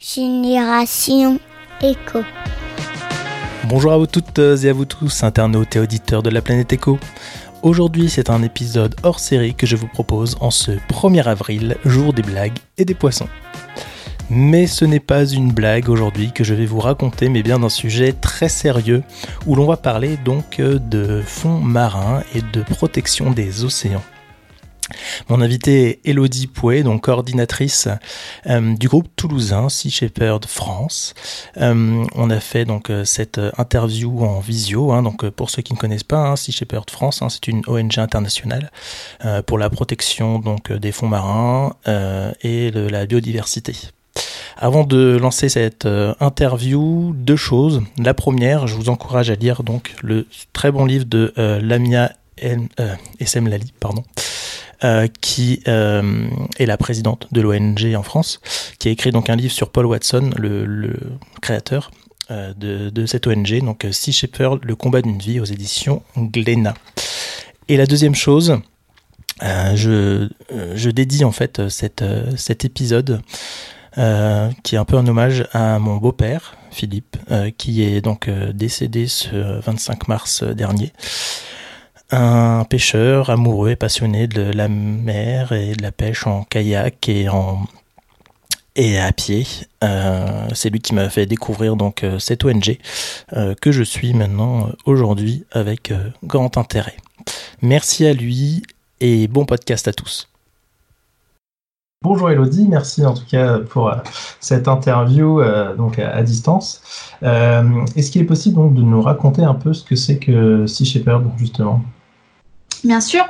Génération Éco. Bonjour à vous toutes et à vous tous, internautes et auditeurs de la planète Éco. Aujourd'hui, c'est un épisode hors série que je vous propose en ce 1er avril, jour des blagues et des poissons. Mais ce n'est pas une blague aujourd'hui que je vais vous raconter, mais bien d'un sujet très sérieux où l'on va parler donc de fonds marins et de protection des océans. Mon invité est Elodie Pouet, donc coordinatrice euh, du groupe toulousain Sea Shepherd France. Euh, on a fait donc euh, cette interview en visio. Hein, donc pour ceux qui ne connaissent pas, hein, Sea Shepherd France, hein, c'est une ONG internationale pour la protection donc des fonds marins et de la biodiversité. Avant de lancer cette interview, deux choses. La première, je vous encourage à lire donc le très bon livre de Lamia SM Lali, pardon, qui euh, est la présidente de l'ONG en France, qui a écrit donc un livre sur Paul Watson, le, créateur euh, de, cette ONG, donc Sea Shepherd, le combat d'une vie aux éditions Glénat. Et la deuxième chose, je, je, dédie en fait cette, cet épisode qui est un peu un hommage à mon beau-père, Philippe, qui est donc décédé ce 25 mars dernier un pêcheur amoureux et passionné de la mer et de la pêche en kayak et en et à pied. Euh, c'est lui qui m'a fait découvrir donc euh, cette ONG euh, que je suis maintenant aujourd'hui avec grand intérêt. Merci à lui et bon podcast à tous. Bonjour Elodie, merci en tout cas pour cette interview donc à, distance. Est-ce qu'il est possible donc de nous raconter un peu ce que c'est que Sea Shepherd justement? Bien sûr.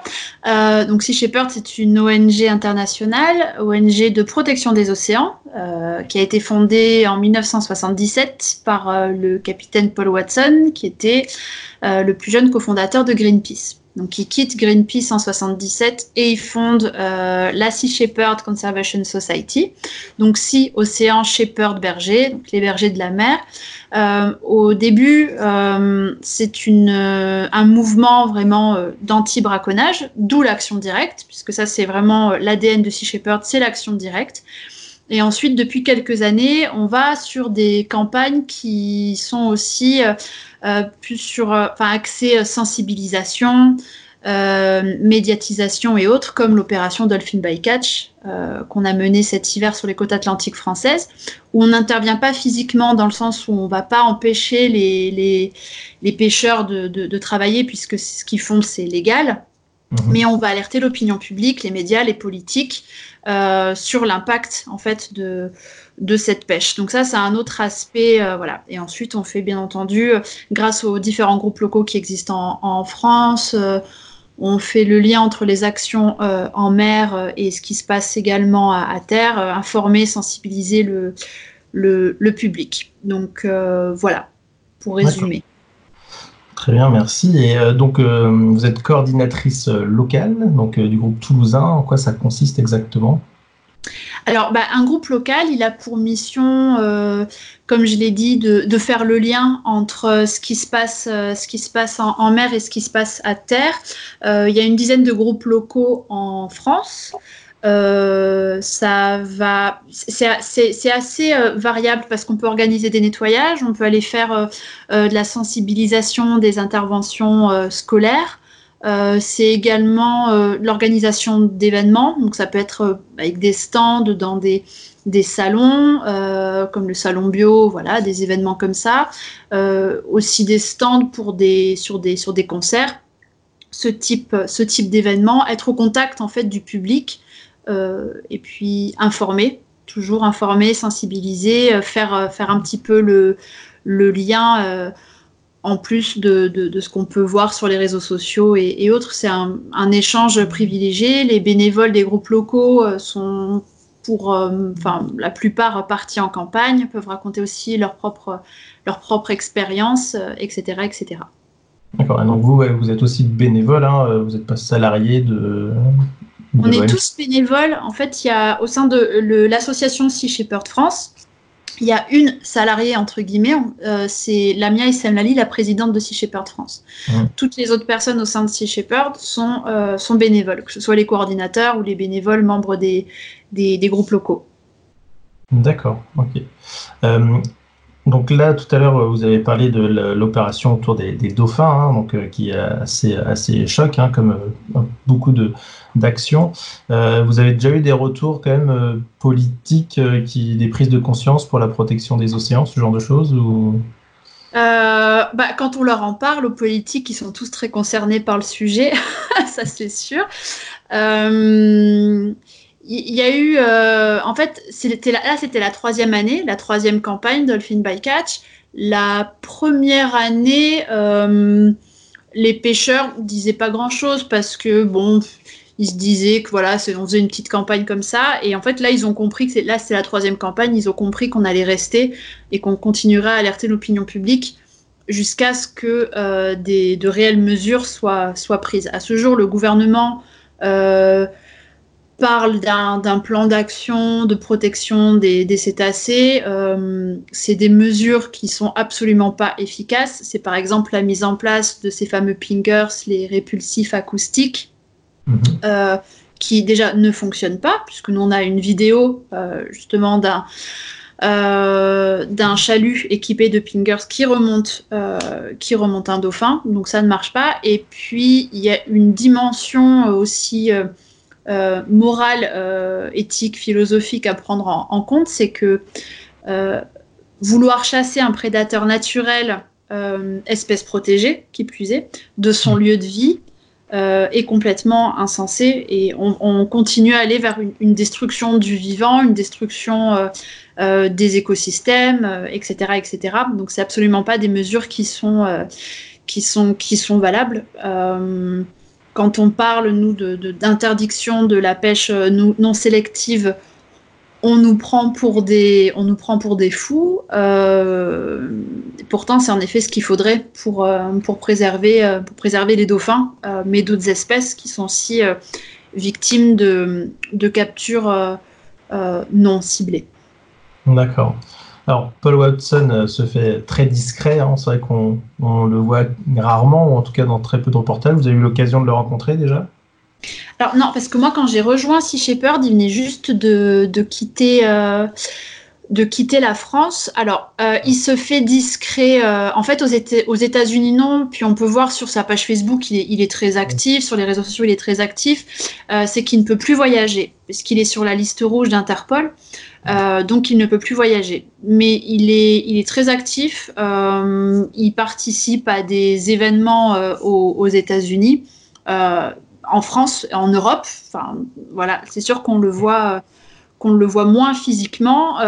Euh, donc Sea Shepherd, c'est une ONG internationale, ONG de protection des océans, euh, qui a été fondée en 1977 par euh, le capitaine Paul Watson, qui était le plus jeune cofondateur de Greenpeace. Donc, il quitte Greenpeace en 77 et il fonde euh, la Sea Shepherd Conservation Society. Donc, Sea Océan Shepherd Berger, les bergers de la mer. Euh, au début, euh, c'est un mouvement vraiment d'anti-braconnage, d'où l'action directe, puisque ça, c'est vraiment l'ADN de Sea Shepherd, c'est l'action directe. Et ensuite, depuis quelques années, on va sur des campagnes qui sont aussi euh, plus sur euh, enfin, accès euh, sensibilisation, médiatisation et autres, comme l'opération Dolphin Bycatch qu'on a menée cet hiver sur les côtes atlantiques françaises, où on n'intervient pas physiquement dans le sens où on ne va pas empêcher les, les, les pêcheurs de, de, de, travailler, puisque ce qu'ils font, c'est légal. Mhm. Mais on va alerter l'opinion publique, les médias, les politiques euh, sur l'impact en fait de, de cette pêche. Donc ça, c'est un autre aspect, euh, voilà. Et ensuite, on fait bien entendu, euh, grâce aux différents groupes locaux qui existent en, France, on fait le lien entre les actions en mer et ce qui se passe également à, terre, informer, sensibiliser le, le, le public. Donc voilà, pour résumer. Très bien, merci. Et euh, donc, euh, vous êtes coordinatrice euh, locale donc, du groupe toulousain. En quoi ça consiste exactement? Alors, bah, un groupe local, il a pour mission, comme je l'ai dit, de, faire le lien entre ce qui se passe, ce qui se passe en, mer et ce qui se passe à terre. il y a une dizaine de groupes locaux en France. Euh, ça va, c'est assez euh, variable parce qu'on peut organiser des nettoyages, on peut aller faire euh, de la sensibilisation, des interventions scolaires. c'est également l'organisation d'événements, donc ça peut être avec des stands dans des, des salons, comme le salon bio, voilà, des événements comme ça. aussi des stands pour des, sur, des, sur des concerts. Ce type, ce type d'événement, être au contact en fait du public et puis informer, toujours informer, sensibiliser, euh, faire, euh, faire un petit peu le, lien en plus de, ce qu'on peut voir sur les réseaux sociaux et, autres. C'est un, échange privilégié. Les bénévoles des groupes locaux sont pour la plupart partis en campagne, peuvent raconter aussi leur propre, leur propre expérience, etc. etc. D'accord, donc vous, vous êtes aussi bénévole, hein, vous n'êtes pas salarié de, on est tous bénévoles. En fait, il y a au sein de l'association Sea Shepherd France, il y a une salariée entre guillemets, euh, c'est Lamia Issemlali, la présidente de Sea Shepherd France. Toutes les autres personnes au sein de Sea Shepherd sont, euh, sont bénévoles, que ce soit les coordinateurs ou les bénévoles membres des, des, groupes locaux. D'accord, ok. Donc là, tout à l'heure, vous avez parlé de l'opération autour des, dauphins, hein, donc, euh, qui est assez, choc, hein, comme euh, beaucoup d'actions. Euh, vous avez déjà eu des retours quand même politiques, qui, des prises de conscience pour la protection des océans, ce genre de choses ou... bah, quand on leur en parle aux politiques, ils sont tous très concernés par le sujet, ça c'est sûr il y a eu, euh, en fait, c'était là, c'était la troisième année, la troisième campagne Dolphin Bycatch. La première année, euh, les pêcheurs disaient pas grand chose parce que bon, ils se disaient que voilà, on faisait une petite campagne comme ça. Et en fait, là, ils ont compris que là, c'est la troisième campagne. Ils ont compris qu'on allait rester et qu'on continuerait à alerter l'opinion publique jusqu'à ce que euh, des, de réelles mesures soient, soient prises. À ce jour, le gouvernement parle d'un plan d'action de protection des, cétacés. Euh, c'est des mesures qui sont absolument pas efficaces. C'est par exemple la mise en place de ces fameux pingers, les répulsifs acoustiques, mhm. euh, qui déjà ne fonctionnent pas, puisque nous on a une vidéo euh, justement d'un d'un chalut équipé de pingers qui remonte, qui remonte un dauphin, donc ça ne marche pas. Et puis il y a une dimension aussi euh, morale, euh, éthique, philosophique à prendre en, compte, c'est que euh, vouloir chasser un prédateur naturel, espèce protégée, qui plus est, de son mm. lieu de vie, est complètement insensé et on, continue à aller vers une, destruction du vivant, une destruction des écosystèmes, etc., etc. Donc c'est absolument pas des mesures qui sont qui sont qui sont valables quand on parle, nous, d'interdiction de, la pêche euh, non sélective, on nous prend pour des, on nous prend pour des fous. Euh, pourtant, c'est en effet ce qu'il faudrait pour, euh, pour, préserver, pour préserver les dauphins, mais d'autres espèces qui sont aussi victimes de, de captures non ciblées. D'accord. Alors, Paul Watson euh, se fait très discret, hein. c'est vrai qu'on le voit rarement, ou en tout cas dans très peu de reportages. Vous avez eu l'occasion de le rencontrer déjà? Alors non, parce que moi quand j'ai rejoint Sea Shepherd, il venait juste de, quitter... Euh, de quitter la France. Alors, euh, il se fait discret. en fait, aux, États-Unis, non. Puis on peut voir sur sa page Facebook, il est, très actif. Sur les réseaux sociaux, il est très actif. c'est qu'il ne peut plus voyager, puisqu'il est sur la liste rouge d'Interpol. Euh, donc il ne peut plus voyager. Mais il est, très actif, euh, il participe à des événements euh, aux, États-Unis, en France, en Europe. Enfin, voilà, c'est sûr qu'on le voit. Qu'on le voit moins physiquement,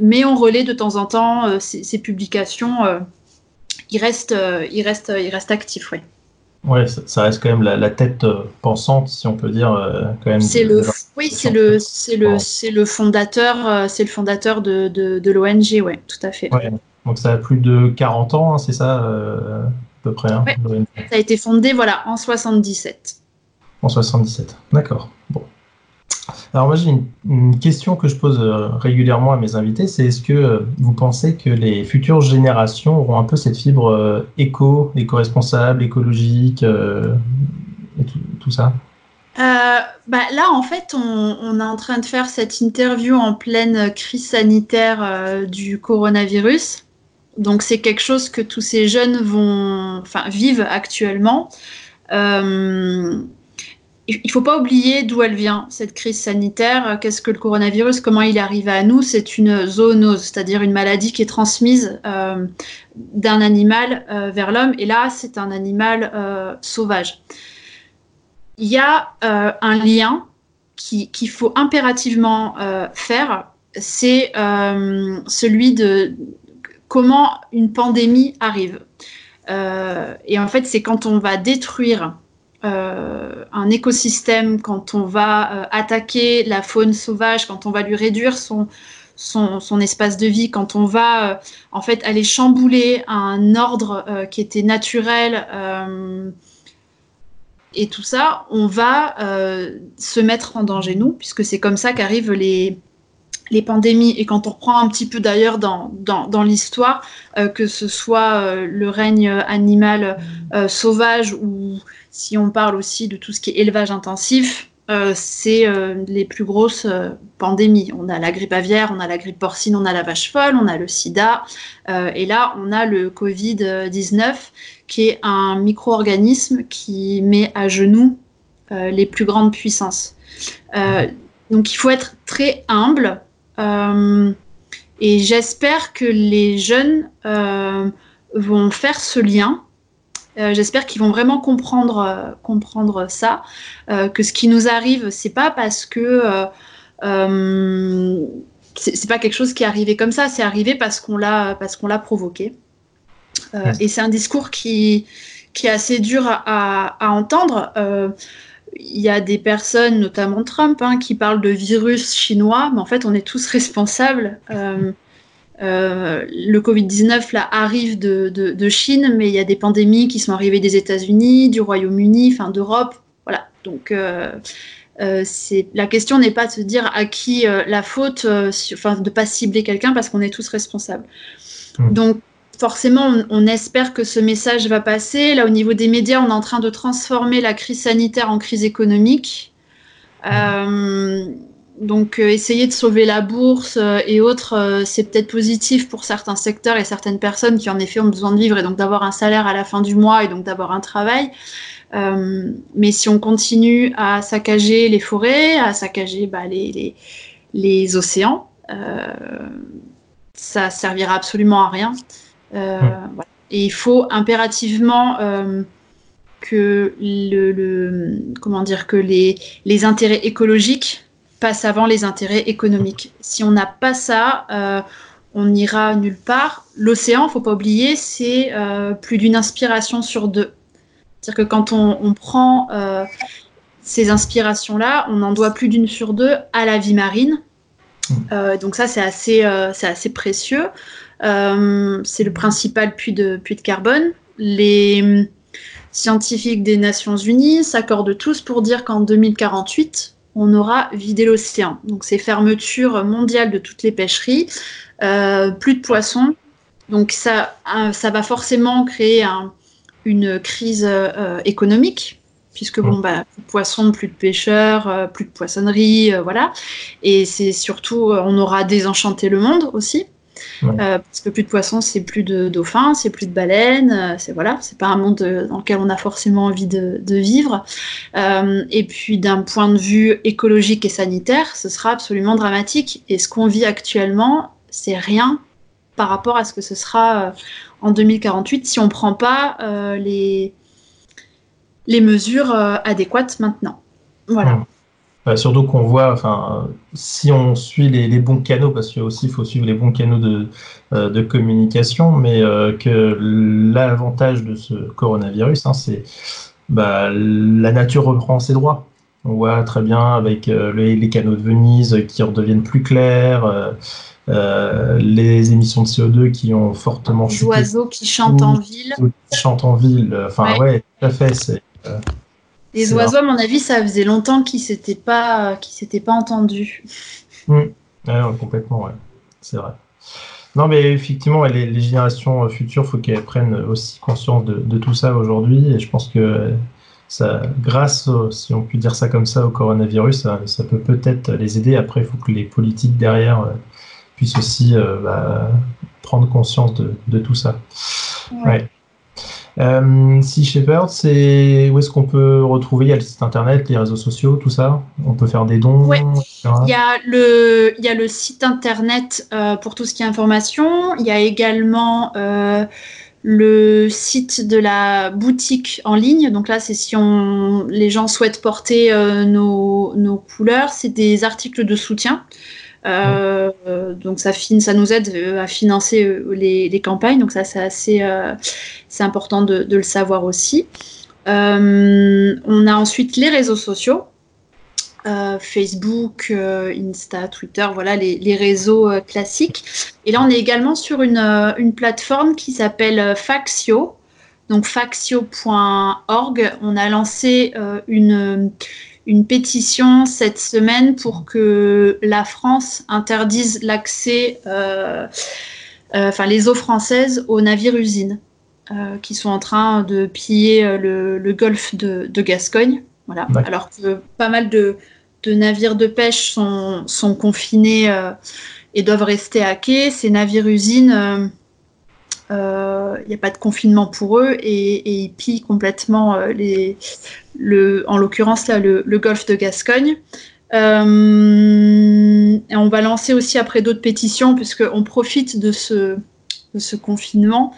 mais on relaie de temps en temps ses, publications. il, reste, il, reste, il reste actif, oui. Ouais, ça, reste quand même la, tête euh, pensante, si on peut dire, euh, quand même. C'est le, oui, c'est le, c'est le, c'est le fondateur, euh, c'est le fondateur de, de, de l'ONG, ouais, tout à fait. donc ça a plus de 40 ans, hein, c'est ça, à peu près. Hein, ça a été fondé, voilà, en 77. En 77, d'accord. Bon. Alors moi j'ai une, question que je pose euh, régulièrement à mes invités, c'est est-ce que euh, vous pensez que les futures générations auront un peu cette fibre euh, éco, éco-responsable, écologique, et tout, ça? Bah, là, en fait, on, est en train de faire cette interview en pleine crise sanitaire du coronavirus. Donc, c'est quelque chose que tous ces jeunes vont, enfin, vivent actuellement il ne faut pas oublier d'où elle vient, cette crise sanitaire. Qu'est-ce que le coronavirus Comment il est arrivé à nous? C'est une zoonose, c'est-à-dire une maladie qui est transmise euh, d'un animal euh, vers l'homme. Et là, c'est un animal euh, sauvage. Il y a un lien qu'il faut impérativement faire, c'est celui de comment une pandémie arrive. et en fait, c'est quand on va détruire euh, un écosystème, quand on va euh, attaquer la faune sauvage, quand on va lui réduire son, espace de vie, quand on va euh, en fait aller chambouler un ordre qui était naturel et tout ça, on va se mettre en danger nous, puisque c'est comme ça qu'arrivent les, les pandémies. Et quand on reprend un petit peu d'ailleurs dans, l'histoire, que ce soit le règne animal sauvage ou si on parle aussi de tout ce qui est élevage intensif, c'est les plus grosses pandémies. On a la grippe aviaire, on a la grippe porcine, on a la vache folle, on a le sida, et là on a le Covid-19 qui est un micro-organisme qui met à genoux les plus grandes puissances. donc il faut être très humble et j'espère que les jeunes vont faire ce lien euh, j'espère qu'ils vont vraiment comprendre, euh, comprendre ça, euh, que ce qui nous arrive, c'est pas parce que c'est pas quelque chose qui est arrivé comme ça, c'est arrivé parce qu'on l'a parce qu'on l'a provoqué. Et c'est un discours qui qui est assez dur à, à, entendre. Il y a des personnes, notamment Trump, hein, qui parlent de virus chinois, mais en fait, on est tous responsables. Euh, le Covid-19 là arrive de, Chine, mais il y a des pandémies qui sont arrivées des États-Unis, du Royaume-Uni, enfin d'Europe. Voilà. Donc euh, euh, la question n'est pas de se dire à qui la faute, enfin de pas cibler quelqu'un parce qu'on est tous responsables. Mmh. Donc forcément, on, espère que ce message va passer. Là, au niveau des médias, on est en train de transformer la crise sanitaire en crise économique. Mmh. Donc euh, essayer de sauver la bourse euh, et autres, euh, c'est peut-être positif pour certains secteurs et certaines personnes qui en effet ont besoin de vivre et donc d'avoir un salaire à la fin du mois et donc d'avoir un travail. mais si on continue à saccager les forêts, à saccager bah, les, les, océans, ça servira absolument à rien. Et il faut impérativement que le, comment dire que les, les intérêts écologiques passe avant les intérêts économiques. Si on n'a pas ça, euh, on n'ira nulle part. L'océan, faut pas oublier, c'est euh, plus d'une inspiration sur deux. C'est-à-dire que quand on, prend euh, ces inspirations-là, on en doit plus d'une sur deux à la vie marine. Mmh. donc ça, c'est assez, c'est assez précieux. c'est le principal puits de, puits de carbone. Les hum, scientifiques des Nations Unies s'accordent tous pour dire qu'en 2048, on aura vidé l'océan. Donc c'est fermeture mondiale de toutes les pêcheries, euh, plus de poissons. Donc ça, ça va forcément créer une crise euh, économique, puisque bon, bah, plus de poissons, plus de pêcheurs, euh, plus de poissonnerie, voilà. Et c'est surtout, on aura désenchanté le monde aussi. Euh, parce que plus de poissons, c'est plus de dauphins, c'est plus de baleines, euh, c'est voilà, c'est pas un monde euh, dans lequel on a forcément envie de, vivre. et puis d'un point de vue écologique et sanitaire, ce sera absolument dramatique. Et ce qu'on vit actuellement, c'est rien par rapport à ce que ce sera en 2048 si on ne prend pas les, les mesures adéquates maintenant. Voilà. Bah, surtout qu'on voit, enfin, si on suit les, bons canaux, parce qu'il aussi faut suivre les bons canaux de, euh, communication, mais euh, que l'avantage de ce coronavirus, hein, c'est bah, la nature reprend ses droits. On voit très bien avec euh, les, canaux de Venise qui redeviennent plus clairs, les émissions de CO2 qui ont fortement chuté. Les oiseaux qui chantent en ville. Qui chantent en ville. Enfin, ouais, tout à fait. Les oiseaux, à mon avis, ça faisait longtemps qu'ils s'étaient pas, s'étaient pas entendus. Mmh. complètement, ouais. C'est vrai. Non, mais effectivement, les, générations futures, il faut qu'elles prennent aussi conscience de, tout ça aujourd'hui. Et je pense que ça, grâce, si on peut dire ça comme ça, au coronavirus, ça, peut peut-être les aider. Après, il faut que les politiques derrière euh, puissent aussi euh, bah, prendre conscience de, tout ça. Ouais. Euh, si Shepherd, c'est où est-ce qu'on peut retrouver Il y a le site internet, les réseaux sociaux, tout ça. On peut faire des dons. Oui. Il y a le, il y a le site internet euh, pour tout ce qui est information. Il y a également euh, le site de la boutique en ligne. Donc là, c'est si on, les gens souhaitent porter nos, nos, couleurs. C'est des articles de soutien. Euh, donc ça, nous aide euh, à financer euh, les, campagnes, donc ça c'est assez important de, le savoir aussi. on a ensuite les réseaux sociaux. Facebook, Insta, Twitter, voilà les, réseaux classiques. Et là, on est également sur une, une plateforme qui s'appelle Faxio. Donc faxio.org. On a lancé une, une pétition cette semaine pour que la France interdise l'accès, euh, euh, enfin les eaux françaises aux navires-usines euh, qui sont en train de piller le, golfe de, Gascogne. Voilà. Alors que pas mal de, navires de pêche sont, sont confinés et doivent rester à quai. Ces navires-usines, il n'y a pas de confinement pour eux et, ils pillent complètement les, le, en l'occurrence là le, golfe de Gascogne. et on va lancer aussi après d'autres pétitions puisqu'on profite de ce, de ce confinement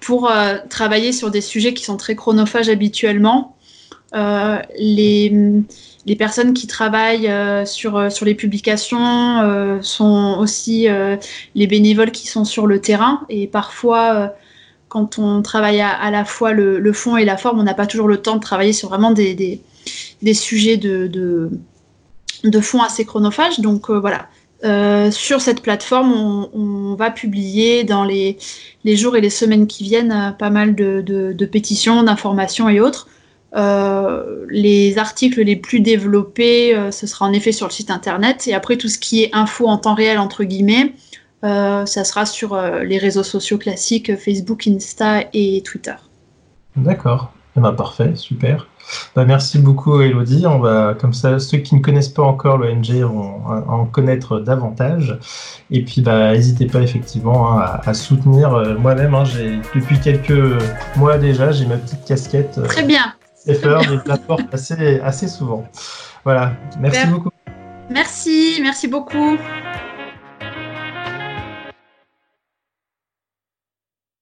pour euh, travailler sur des sujets qui sont très chronophages habituellement. Euh, les, les, personnes qui travaillent euh, sur, sur les publications sont aussi les bénévoles qui sont sur le terrain. Et parfois, quand on travaille à, la fois le, fond et la forme, on n'a pas toujours le temps de travailler sur vraiment des, sujets de, fond assez chronophages. Donc voilà, euh, sur cette plateforme, on, va publier dans les, jours et les semaines qui viennent euh, pas mal de, pétitions, d'informations et autres. Euh, les articles les plus développés, ce sera en effet sur le site internet. Et après, tout ce qui est info en temps réel, entre guillemets, ça sera sur les réseaux sociaux classiques, Facebook, Insta et Twitter. D'accord. Eh ben, parfait, super. Bah, merci beaucoup Elodie. On va, comme ça, ceux qui ne connaissent pas encore l'ONG vont en connaître davantage. Et puis, bah, n'hésitez pas effectivement hein, à, soutenir. Euh, moi-même, hein, j'ai depuis quelques mois déjà, j'ai ma petite casquette. Euh, Très bien. CFR, je la assez, assez souvent. Voilà. Merci beaucoup. Merci, merci beaucoup.